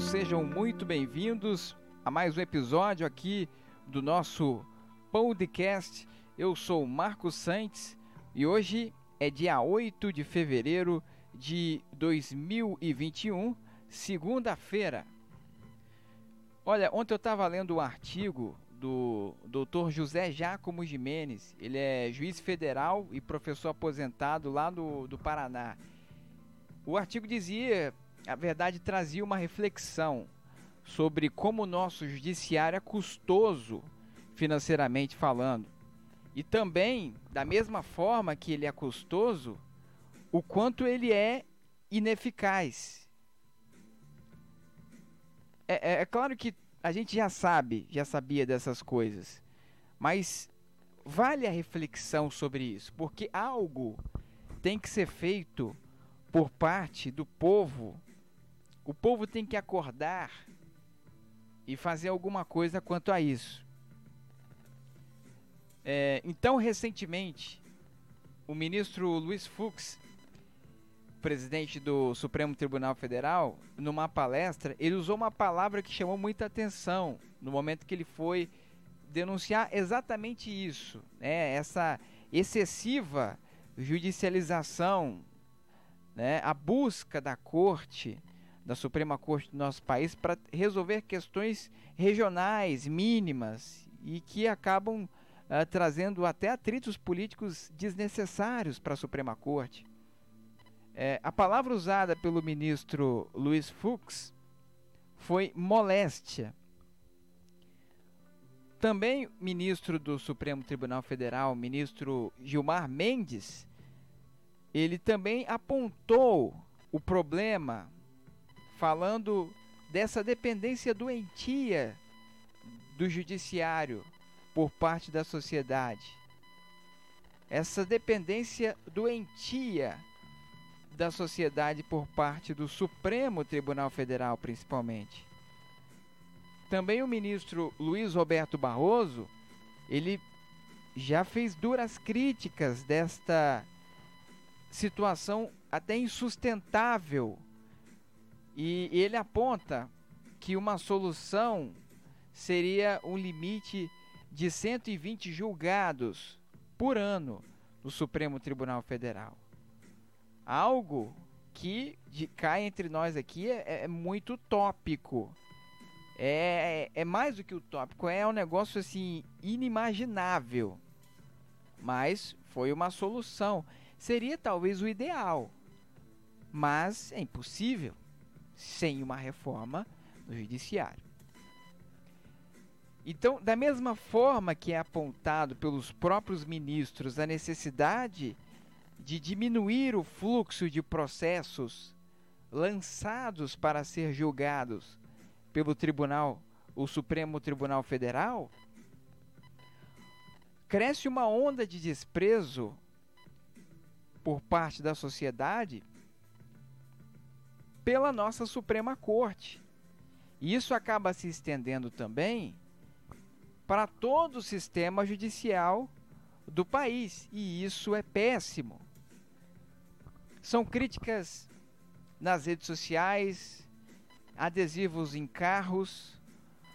sejam muito bem-vindos a mais um episódio aqui do nosso podcast. Eu sou Marcos Santos e hoje é dia 8 de fevereiro de 2021, segunda-feira. Olha, ontem eu estava lendo um artigo do Dr. José Giacomo Jimenez. Ele é juiz federal e professor aposentado lá do, do Paraná. O artigo dizia a verdade trazia uma reflexão sobre como o nosso judiciário é custoso financeiramente falando. E também, da mesma forma que ele é custoso, o quanto ele é ineficaz. É, é, é claro que a gente já sabe, já sabia dessas coisas, mas vale a reflexão sobre isso, porque algo tem que ser feito por parte do povo o povo tem que acordar e fazer alguma coisa quanto a isso. É, então, recentemente, o ministro Luiz Fux, presidente do Supremo Tribunal Federal, numa palestra, ele usou uma palavra que chamou muita atenção no momento que ele foi denunciar exatamente isso, né? essa excessiva judicialização, né? a busca da corte da Suprema Corte do nosso país para resolver questões regionais mínimas e que acabam uh, trazendo até atritos políticos desnecessários para a Suprema Corte. É, a palavra usada pelo ministro Luiz Fux foi moléstia. Também ministro do Supremo Tribunal Federal, ministro Gilmar Mendes, ele também apontou o problema falando dessa dependência doentia do judiciário por parte da sociedade. Essa dependência doentia da sociedade por parte do Supremo Tribunal Federal, principalmente. Também o ministro Luiz Roberto Barroso, ele já fez duras críticas desta situação até insustentável e ele aponta que uma solução seria um limite de 120 julgados por ano no Supremo Tribunal Federal. Algo que de, cai entre nós aqui é, é muito tópico. É, é, mais do que utópico, é um negócio assim inimaginável. Mas foi uma solução. Seria talvez o ideal, mas é impossível sem uma reforma no judiciário. Então, da mesma forma que é apontado pelos próprios ministros a necessidade de diminuir o fluxo de processos lançados para ser julgados pelo Tribunal, o Supremo Tribunal Federal, cresce uma onda de desprezo por parte da sociedade pela nossa Suprema Corte. E isso acaba se estendendo também para todo o sistema judicial do país, e isso é péssimo. São críticas nas redes sociais, adesivos em carros,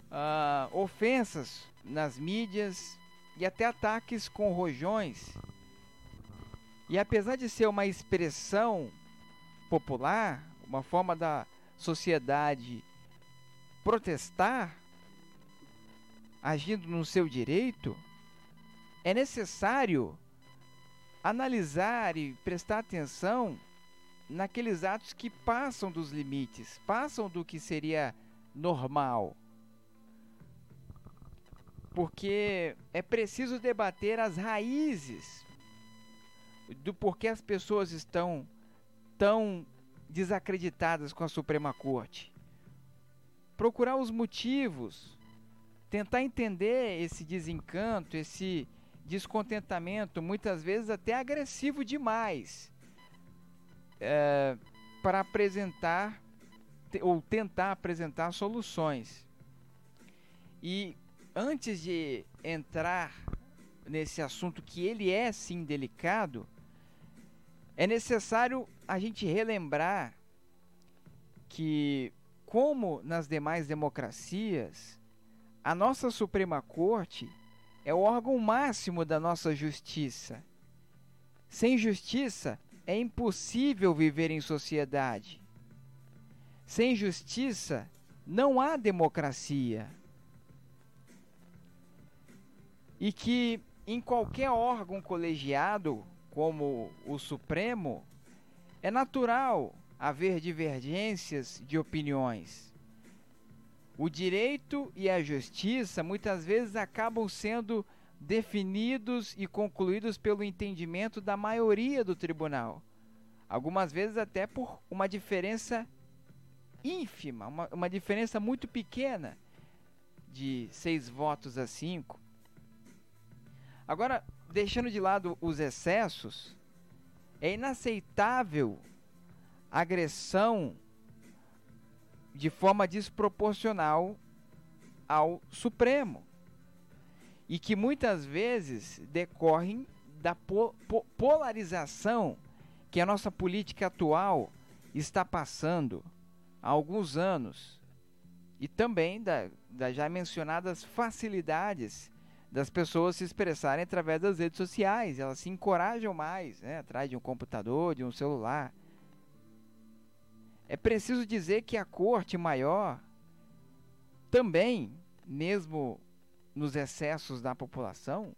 uh, ofensas nas mídias e até ataques com rojões. E apesar de ser uma expressão popular, uma forma da sociedade protestar, agindo no seu direito, é necessário analisar e prestar atenção naqueles atos que passam dos limites, passam do que seria normal. Porque é preciso debater as raízes do porquê as pessoas estão tão desacreditadas com a Suprema Corte. Procurar os motivos, tentar entender esse desencanto, esse descontentamento, muitas vezes até agressivo demais, é, para apresentar ou tentar apresentar soluções. E antes de entrar nesse assunto que ele é sim delicado, é necessário a gente relembrar que como nas demais democracias, a nossa Suprema Corte é o órgão máximo da nossa justiça. Sem justiça, é impossível viver em sociedade. Sem justiça, não há democracia. E que em qualquer órgão colegiado, como o Supremo, é natural haver divergências de opiniões. O direito e a justiça muitas vezes acabam sendo definidos e concluídos pelo entendimento da maioria do tribunal. Algumas vezes até por uma diferença ínfima, uma, uma diferença muito pequena de seis votos a cinco. Agora, deixando de lado os excessos, é inaceitável agressão de forma desproporcional ao Supremo. E que muitas vezes decorrem da po po polarização que a nossa política atual está passando há alguns anos. E também da, das já mencionadas facilidades das pessoas se expressarem através das redes sociais. Elas se encorajam mais, né, atrás de um computador, de um celular. É preciso dizer que a corte maior também, mesmo nos excessos da população,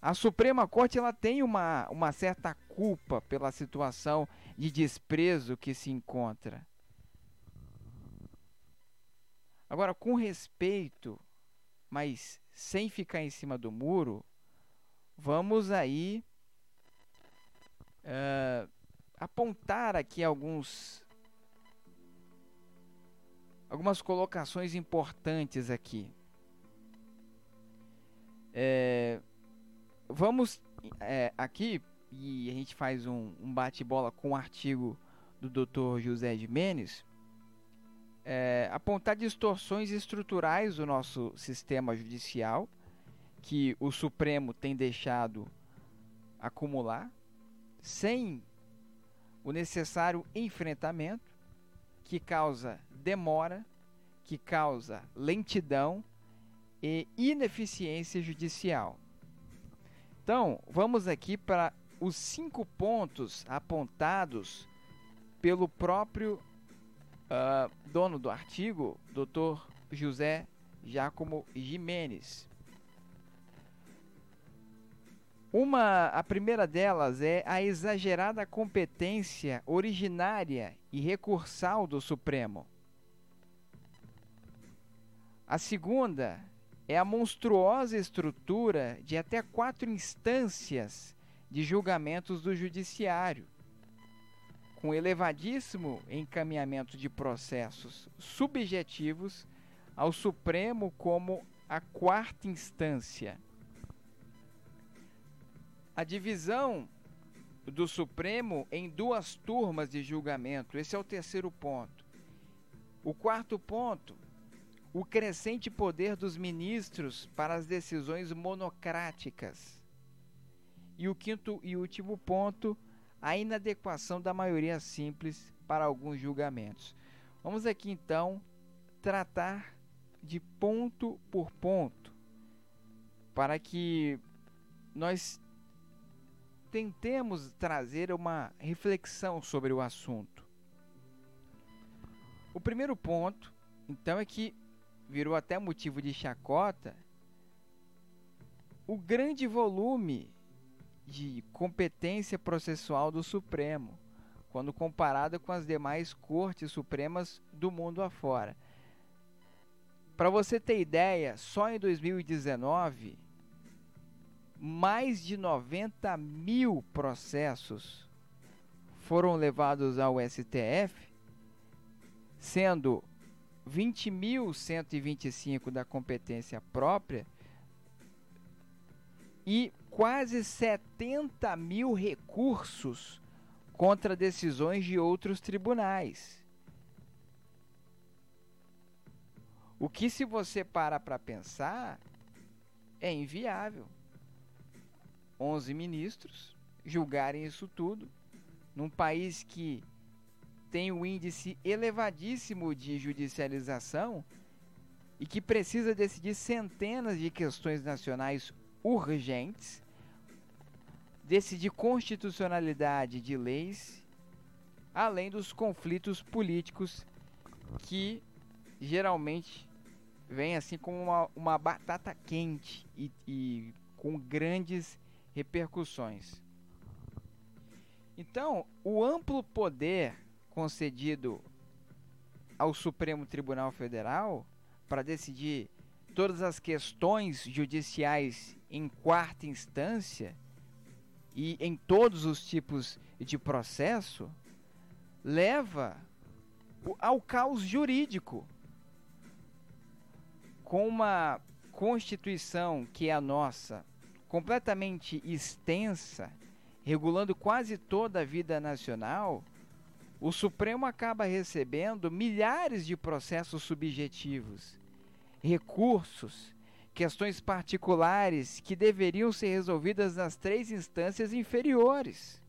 a Suprema Corte ela tem uma, uma certa culpa pela situação de desprezo que se encontra. Agora, com respeito, mas sem ficar em cima do muro, vamos aí uh, apontar aqui alguns algumas colocações importantes aqui. É, vamos é, aqui e a gente faz um, um bate-bola com o um artigo do Dr. José de Menes, é, apontar distorções estruturais do nosso sistema judicial que o Supremo tem deixado acumular sem o necessário enfrentamento que causa demora, que causa lentidão e ineficiência judicial. Então, vamos aqui para os cinco pontos apontados pelo próprio uh, dono do artigo, Dr. José Giacomo Jimenez. Uma, a primeira delas é a exagerada competência originária e recursal do Supremo. A segunda é a monstruosa estrutura de até quatro instâncias de julgamentos do Judiciário, com elevadíssimo encaminhamento de processos subjetivos ao Supremo como a quarta instância. A divisão do Supremo em duas turmas de julgamento, esse é o terceiro ponto. O quarto ponto o crescente poder dos ministros para as decisões monocráticas. E o quinto e último ponto, a inadequação da maioria simples para alguns julgamentos. Vamos aqui então tratar de ponto por ponto para que nós tentemos trazer uma reflexão sobre o assunto. O primeiro ponto, então, é que virou até motivo de chacota, o grande volume de competência processual do Supremo, quando comparado com as demais cortes supremas do mundo afora. Para você ter ideia, só em 2019, mais de 90 mil processos foram levados ao STF, sendo 20.125 da competência própria e quase 70 mil recursos contra decisões de outros tribunais. O que, se você para para pensar, é inviável. 11 ministros julgarem isso tudo num país que tem um índice elevadíssimo de judicialização e que precisa decidir centenas de questões nacionais urgentes, decidir constitucionalidade de leis, além dos conflitos políticos que geralmente vêm assim como uma, uma batata quente e, e com grandes repercussões. Então, o amplo poder concedido ao Supremo Tribunal Federal para decidir todas as questões judiciais em quarta instância e em todos os tipos de processo leva ao caos jurídico. Com uma Constituição que é a nossa, completamente extensa, regulando quase toda a vida nacional, o Supremo acaba recebendo milhares de processos subjetivos, recursos, questões particulares que deveriam ser resolvidas nas três instâncias inferiores.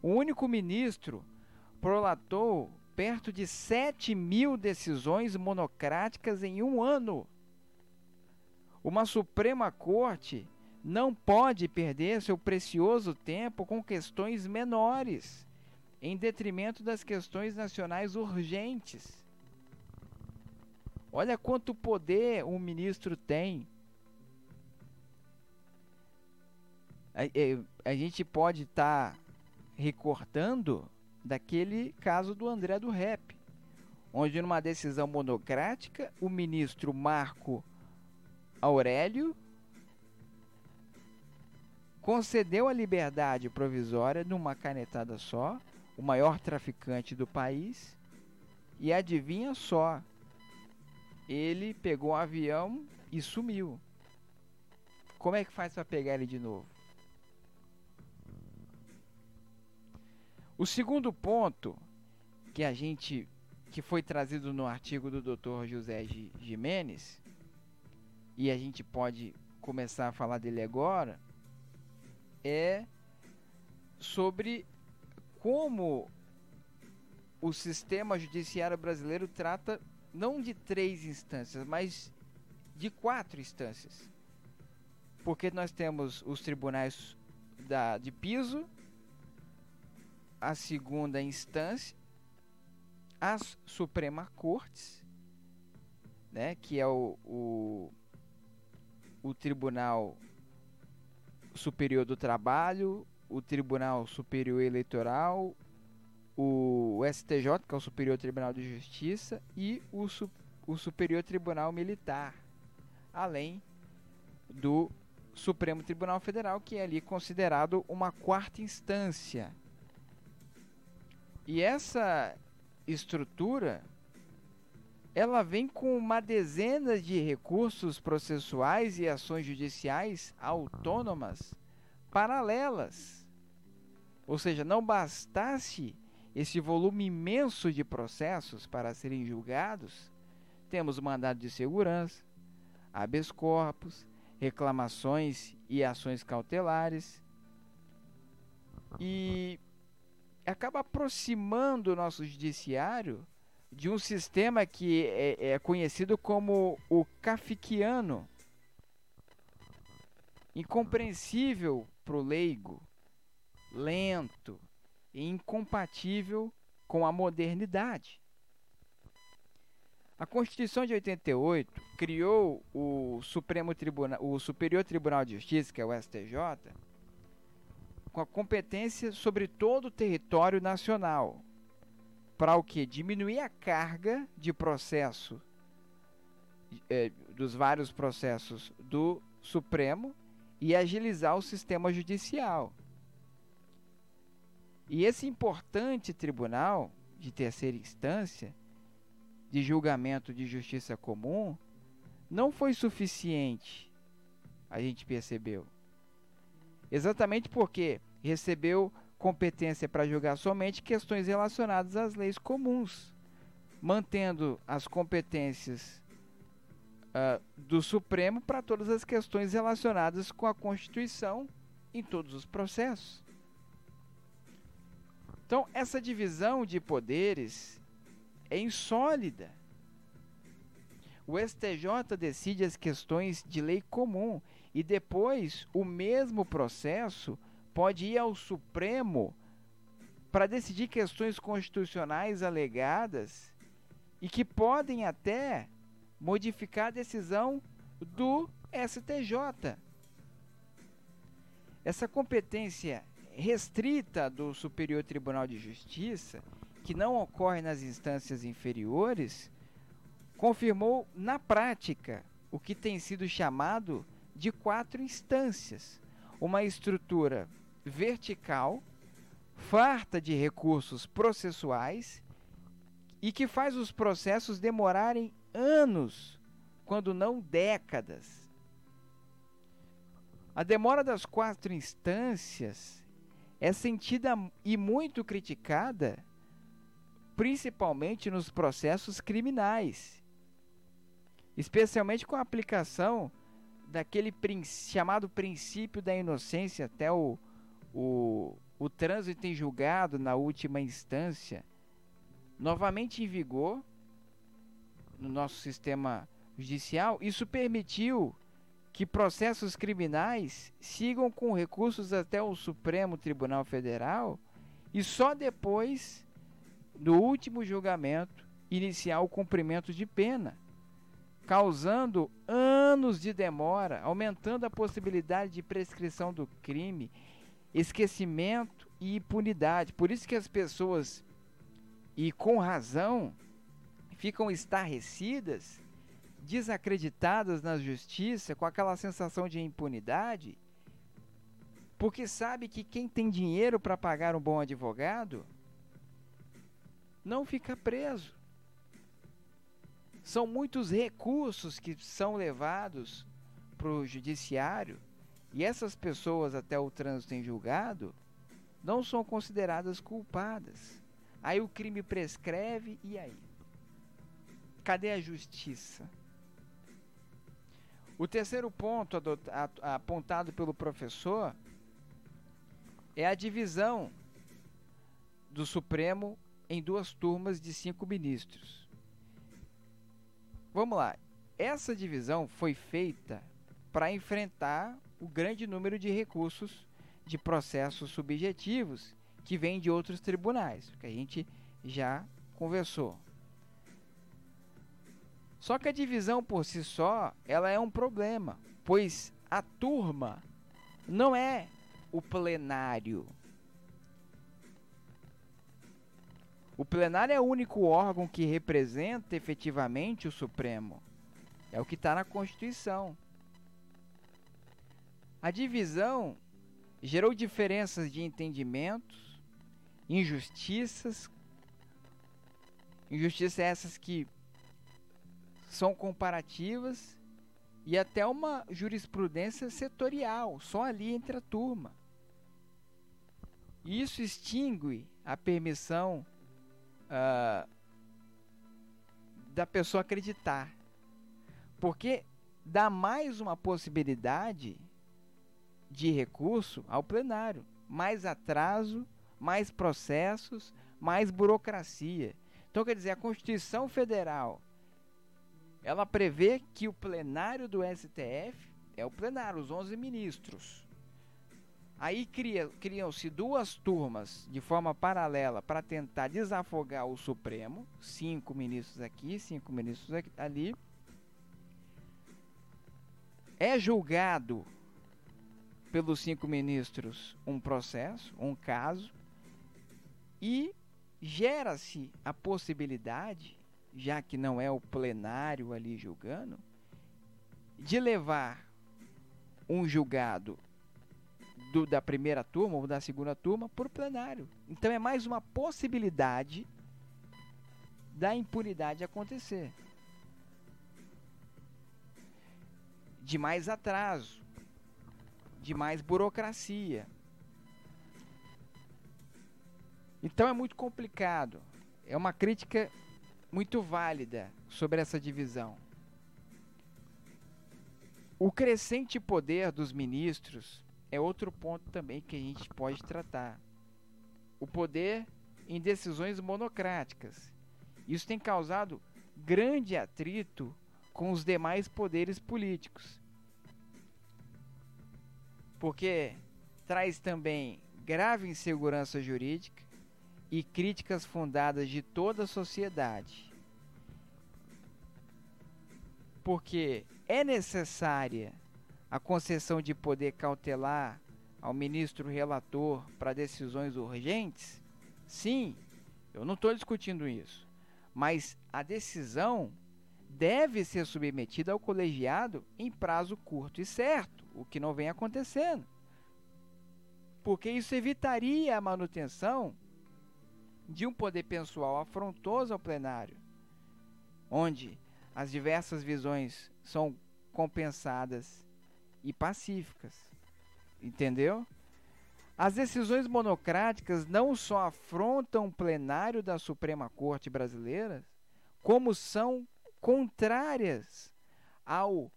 O único ministro prolatou perto de 7 mil decisões monocráticas em um ano. Uma Suprema Corte não pode perder seu precioso tempo com questões menores, em detrimento das questões nacionais urgentes. Olha quanto poder um ministro tem. A, a, é, a gente pode estar tá recortando daquele caso do André do Rep, onde numa decisão monocrática o ministro Marco Aurélio concedeu a liberdade provisória numa canetada só, o maior traficante do país, e adivinha só, ele pegou um avião e sumiu. Como é que faz para pegar ele de novo? O segundo ponto que a gente que foi trazido no artigo do Dr. José Jimenez e a gente pode começar a falar dele agora é sobre como o sistema judiciário brasileiro trata não de três instâncias, mas de quatro instâncias. Porque nós temos os tribunais da, de piso, a segunda instância, as Suprema Cortes, né, que é o, o, o Tribunal Superior do Trabalho, o Tribunal Superior Eleitoral, o STJ, que é o Superior Tribunal de Justiça, e o, o Superior Tribunal Militar, além do Supremo Tribunal Federal, que é ali considerado uma quarta instância. E essa estrutura ela vem com uma dezena de recursos processuais e ações judiciais autônomas paralelas. Ou seja, não bastasse esse volume imenso de processos para serem julgados, temos mandado de segurança, habeas corpus, reclamações e ações cautelares. E acaba aproximando o nosso judiciário de um sistema que é, é conhecido como o kafkiano, incompreensível para o leigo, lento e incompatível com a modernidade. A Constituição de 88 criou o Supremo Tribunal, o Superior Tribunal de Justiça, que é o STJ, com a competência sobre todo o território nacional, para o que? Diminuir a carga de processo é, dos vários processos do Supremo e agilizar o sistema judicial. E esse importante tribunal de terceira instância de julgamento de justiça comum não foi suficiente, a gente percebeu. Exatamente porque recebeu competência para julgar somente questões relacionadas às leis comuns, mantendo as competências uh, do Supremo para todas as questões relacionadas com a Constituição em todos os processos. Então, essa divisão de poderes é insólida. O STJ decide as questões de lei comum e depois o mesmo processo pode ir ao Supremo para decidir questões constitucionais alegadas e que podem até modificar a decisão do STJ. Essa competência restrita do Superior Tribunal de Justiça, que não ocorre nas instâncias inferiores, confirmou na prática o que tem sido chamado de quatro instâncias, uma estrutura vertical, farta de recursos processuais e que faz os processos demorarem anos, quando não décadas. A demora das quatro instâncias é sentida e muito criticada, principalmente nos processos criminais, especialmente com a aplicação daquele chamado princípio da inocência até o, o, o trânsito em julgado na última instância, novamente em vigor no nosso sistema judicial, isso permitiu que processos criminais sigam com recursos até o Supremo Tribunal Federal e só depois, no último julgamento, iniciar o cumprimento de pena causando anos de demora, aumentando a possibilidade de prescrição do crime, esquecimento e impunidade. Por isso que as pessoas, e com razão, ficam estarrecidas, desacreditadas na justiça, com aquela sensação de impunidade, porque sabe que quem tem dinheiro para pagar um bom advogado não fica preso. São muitos recursos que são levados para o judiciário e essas pessoas, até o trânsito em julgado, não são consideradas culpadas. Aí o crime prescreve e aí? Cadê a justiça? O terceiro ponto apontado pelo professor é a divisão do Supremo em duas turmas de cinco ministros. Vamos lá. Essa divisão foi feita para enfrentar o grande número de recursos de processos subjetivos que vêm de outros tribunais, que a gente já conversou. Só que a divisão por si só, ela é um problema, pois a turma não é o plenário. O plenário é o único órgão que representa efetivamente o Supremo. É o que está na Constituição. A divisão gerou diferenças de entendimentos, injustiças, injustiças essas que são comparativas e até uma jurisprudência setorial, só ali entre a turma. Isso extingue a permissão uh, da pessoa acreditar. Porque dá mais uma possibilidade de recurso ao plenário. Mais atraso, mais processos, mais burocracia. Então, quer dizer, a Constituição Federal ela prevê que o plenário do STF é o plenário, os 11 ministros. Aí cria, criam-se duas turmas de forma paralela para tentar desafogar o Supremo, cinco ministros aqui, cinco ministros aqui, ali. É julgado pelos cinco ministros um processo, um caso, e gera-se a possibilidade, já que não é o plenário ali julgando, de levar um julgado do, da primeira turma ou da segunda turma por plenário. Então é mais uma possibilidade da impunidade acontecer. De mais atraso, de mais burocracia. Então é muito complicado. É uma crítica muito válida sobre essa divisão. O crescente poder dos ministros é outro ponto também que a gente pode tratar. O poder em decisões monocráticas. Isso tem causado grande atrito com os demais poderes políticos. Porque traz também grave insegurança jurídica e críticas fundadas de toda a sociedade. Porque é necessária a concessão de poder cautelar ao ministro relator para decisões urgentes? Sim, eu não estou discutindo isso. Mas a decisão deve ser submetida ao colegiado em prazo curto e certo, o que não vem acontecendo. Porque isso evitaria a manutenção de um poder pessoal afrontoso ao plenário, onde as diversas visões são compensadas e pacíficas. Entendeu? As decisões monocráticas não só afrontam o plenário da Suprema Corte Brasileira, como são contrárias ao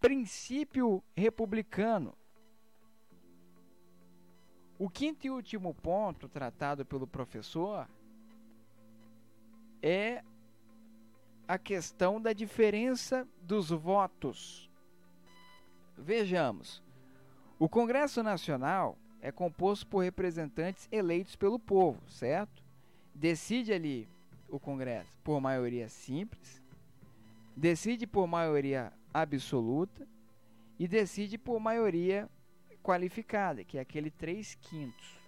princípio republicano. O quinto e último ponto tratado pelo professor é a questão da diferença dos votos. Vejamos. O Congresso Nacional é composto por representantes eleitos pelo povo, certo? Decide ali o Congresso por maioria simples, decide por maioria absoluta e decide por maioria qualificada, que é aquele 3 quintos.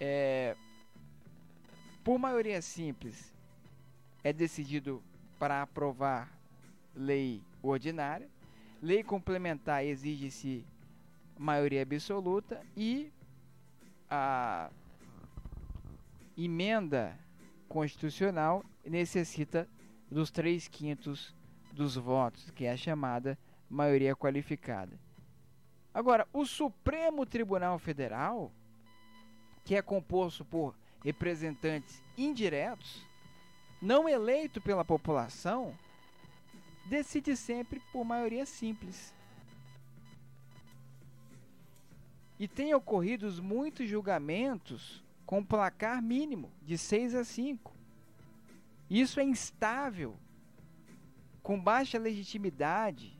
É, por maioria simples, é decidido para aprovar lei ordinária Lei complementar exige-se maioria absoluta e a emenda constitucional necessita dos três quintos dos votos, que é a chamada maioria qualificada. Agora, o Supremo Tribunal Federal, que é composto por representantes indiretos, não eleito pela população, decide sempre por maioria simples. E tem ocorrido muitos julgamentos com placar mínimo de 6 a 5. Isso é instável, com baixa legitimidade,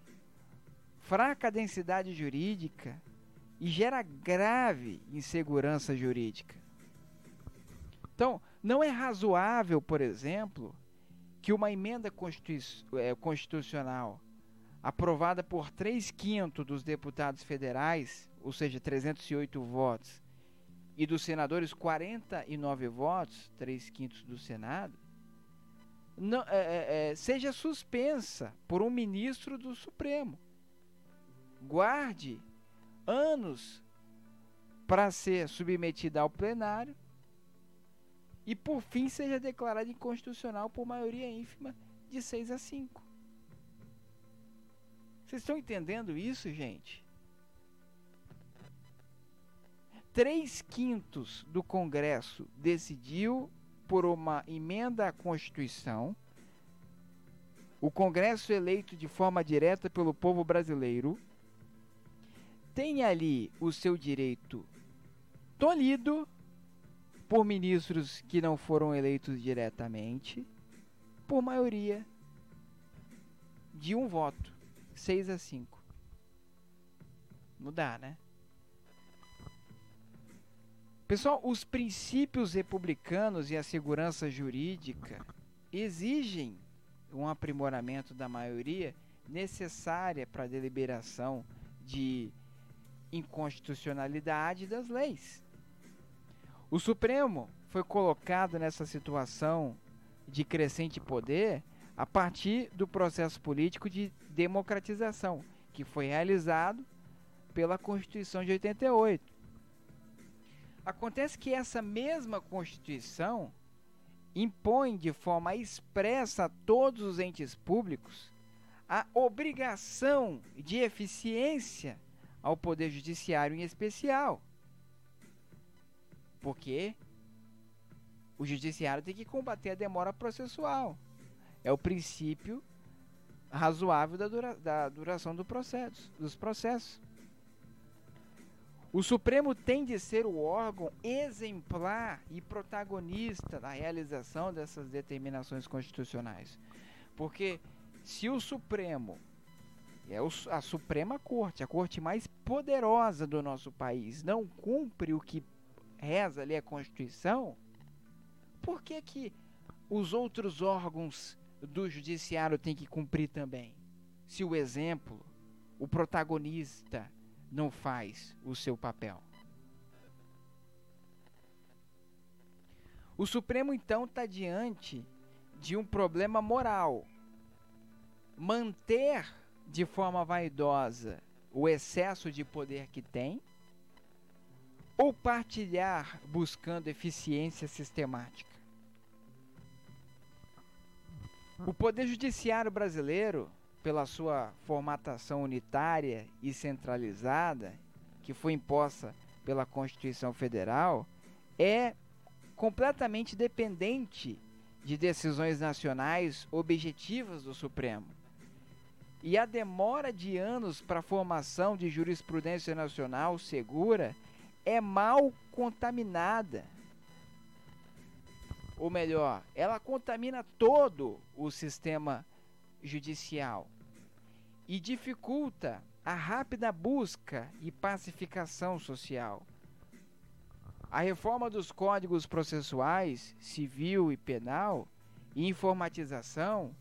fraca densidade jurídica e gera grave insegurança jurídica. Então, não é razoável, por exemplo, que uma emenda é, constitucional aprovada por 3 quintos dos deputados federais, ou seja, 308 votos, e dos senadores 49 votos, 3 quintos do Senado, não, é, é, seja suspensa por um ministro do Supremo. Guarde anos para ser submetida ao plenário e por fim seja declarado inconstitucional por maioria ínfima de 6 a 5. Vocês estão entendendo isso, gente? Três quintos do Congresso decidiu por uma emenda à Constituição. O Congresso eleito de forma direta pelo povo brasileiro tem ali o seu direito tolhido por ministros que não foram eleitos diretamente, por maioria de um voto, 6 a 5. Não dá, né? Pessoal, os princípios republicanos e a segurança jurídica exigem um aprimoramento da maioria necessária para a deliberação de inconstitucionalidade das leis. O Supremo foi colocado nessa situação de crescente poder a partir do processo político de democratização que foi realizado pela Constituição de 88. Acontece que essa mesma Constituição impõe de forma expressa a todos os entes públicos a obrigação de eficiência ao Poder Judiciário em especial porque o judiciário tem que combater a demora processual. É o princípio razoável da, dura, da duração do processo, dos processos. O Supremo tem de ser o órgão exemplar e protagonista da realização dessas determinações constitucionais. Porque se o Supremo é a Suprema Corte, a corte mais poderosa do nosso país, não cumpre o que reza ali a Constituição, por que que os outros órgãos do judiciário têm que cumprir também? Se o exemplo, o protagonista não faz o seu papel. O Supremo então está diante de um problema moral. Manter de forma vaidosa o excesso de poder que tem ou partilhar buscando eficiência sistemática. O Poder Judiciário brasileiro pela sua formatação unitária e centralizada, que foi imposta pela Constituição Federal, é completamente dependente de decisões nacionais objetivas do Supremo. E a demora de anos para a formação de jurisprudência nacional segura é mal contaminada. Ou melhor, ela contamina todo o sistema judicial e dificulta a rápida busca e pacificação social. A reforma dos códigos processuais, civil e penal e informatização,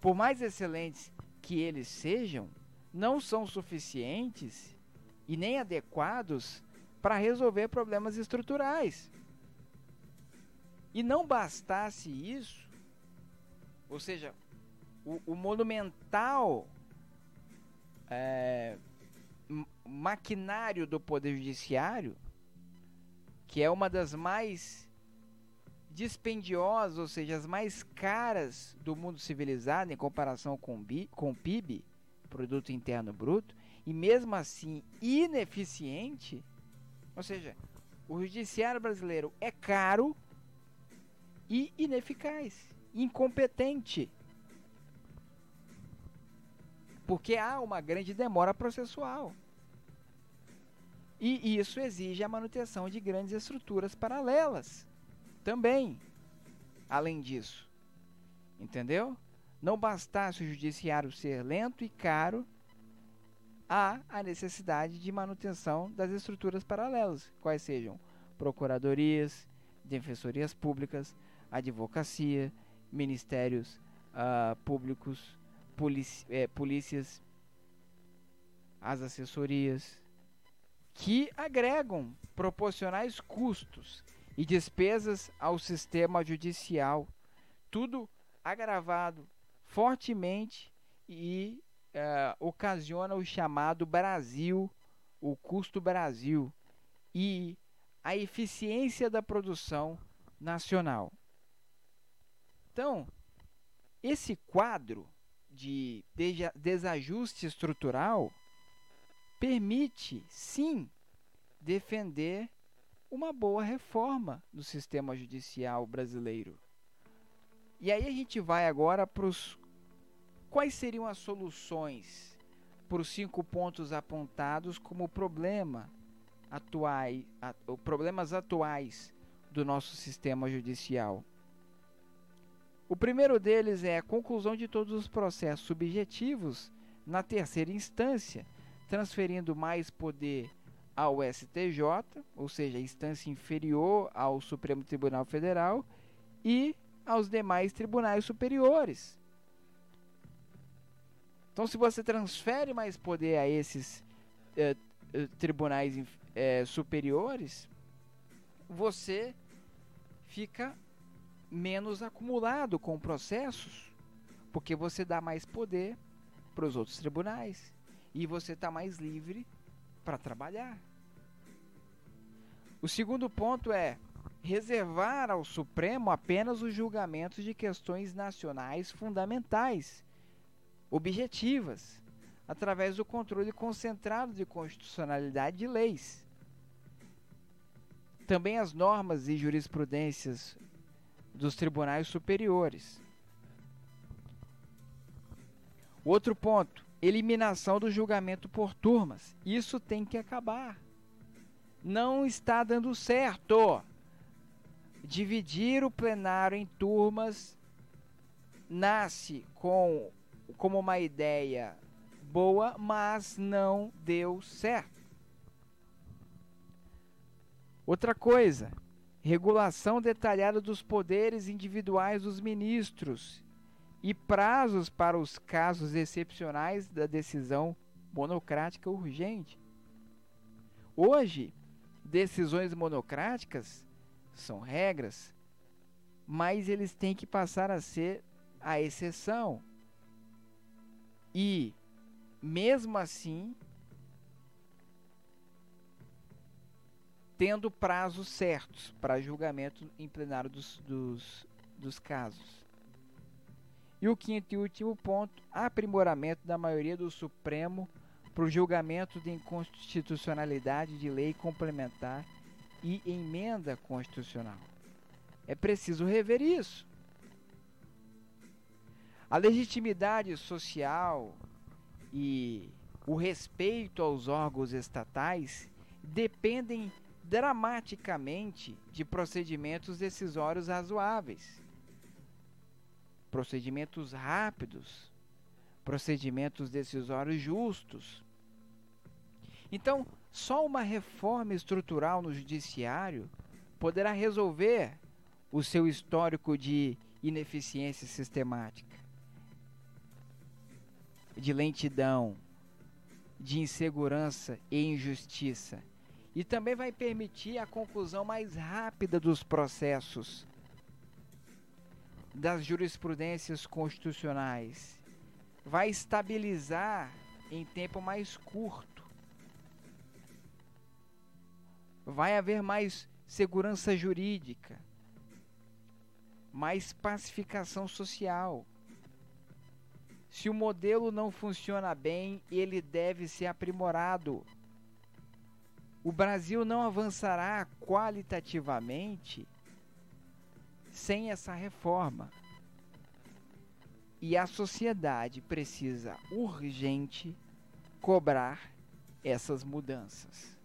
por mais excelentes que eles sejam, não são suficientes e nem adequados para resolver problemas estruturais. E não bastasse isso, ou seja, o, o monumental é, maquinário do Poder Judiciário, que é uma das mais dispendiosas, ou seja, as mais caras do mundo civilizado em comparação com, com o PIB, Produto Interno Bruto, e mesmo assim ineficiente, ou seja, o judiciário brasileiro é caro e ineficaz, incompetente porque há uma grande demora processual. E isso exige a manutenção de grandes estruturas paralelas também. Além disso, entendeu? Não bastasse o judiciário ser lento e caro, há a necessidade de manutenção das estruturas paralelas, quais sejam procuradorias, defensorias públicas, advocacia, ministérios uh, públicos, é, polícias, as assessorias, que agregam proporcionais custos e despesas ao sistema judicial, tudo agravado fortemente e uh, ocasiona o chamado Brasil, o custo Brasil e a eficiência da produção nacional. Então, esse quadro de desajuste estrutural permite, sim, defender uma boa reforma do sistema judicial brasileiro. E aí a gente vai agora para os. Quais seriam as soluções para os cinco pontos apontados como problema atuais, problemas atuais do nosso sistema judicial? O primeiro deles é a conclusão de todos os processos subjetivos na terceira instância, transferindo mais poder ao STJ, ou seja, a instância inferior ao Supremo Tribunal Federal, e aos demais tribunais superiores. Então, se você transfere mais poder a esses eh, eh tribunais eh, superiores, você fica menos acumulado com processos, porque você dá mais poder para os outros tribunais e você está mais livre para trabalhar. O segundo ponto é reservar ao Supremo apenas os julgamentos de questões nacionais fundamentais, objetivas, através do controle concentrado de constitucionalidade de leis. Também as normas e jurisprudências dos tribunais superiores. Outro ponto: eliminação do julgamento por turmas. Isso tem que acabar. Não está dando certo. Dividir o plenário em turmas nasce com como uma ideia boa, mas não deu certo. Outra coisa, regulação detalhada dos poderes individuais dos ministros e prazos para os casos excepcionais da decisão monocrática urgente. Hoje, decisões monocráticas são regras, mas eles têm que passar a ser a exceção. E, mesmo assim, tendo prazos certos para julgamento em plenário dos, dos, dos casos. E o quinto e último ponto, aprimoramento da maioria do Supremo para o julgamento de inconstitucionalidade de lei complementar e emenda constitucional. É preciso rever isso. A legitimidade social e o respeito aos órgãos estatais dependem dramaticamente de procedimentos decisórios razoáveis, procedimentos rápidos, procedimentos decisórios justos. Então, só uma reforma estrutural no judiciário poderá resolver o seu histórico de ineficiência sistemática, de lentidão, de insegurança e injustiça e também vai permitir a conclusão mais rápida dos processos das jurisprudências constitucionais. Vai estabilizar em tempo mais curto. Vai haver mais segurança jurídica, mais pacificação social. Se o modelo não funciona bem, ele deve ser aprimorado o Brasil não avançará qualitativamente sem essa reforma. E a sociedade precisa urgente cobrar essas mudanças.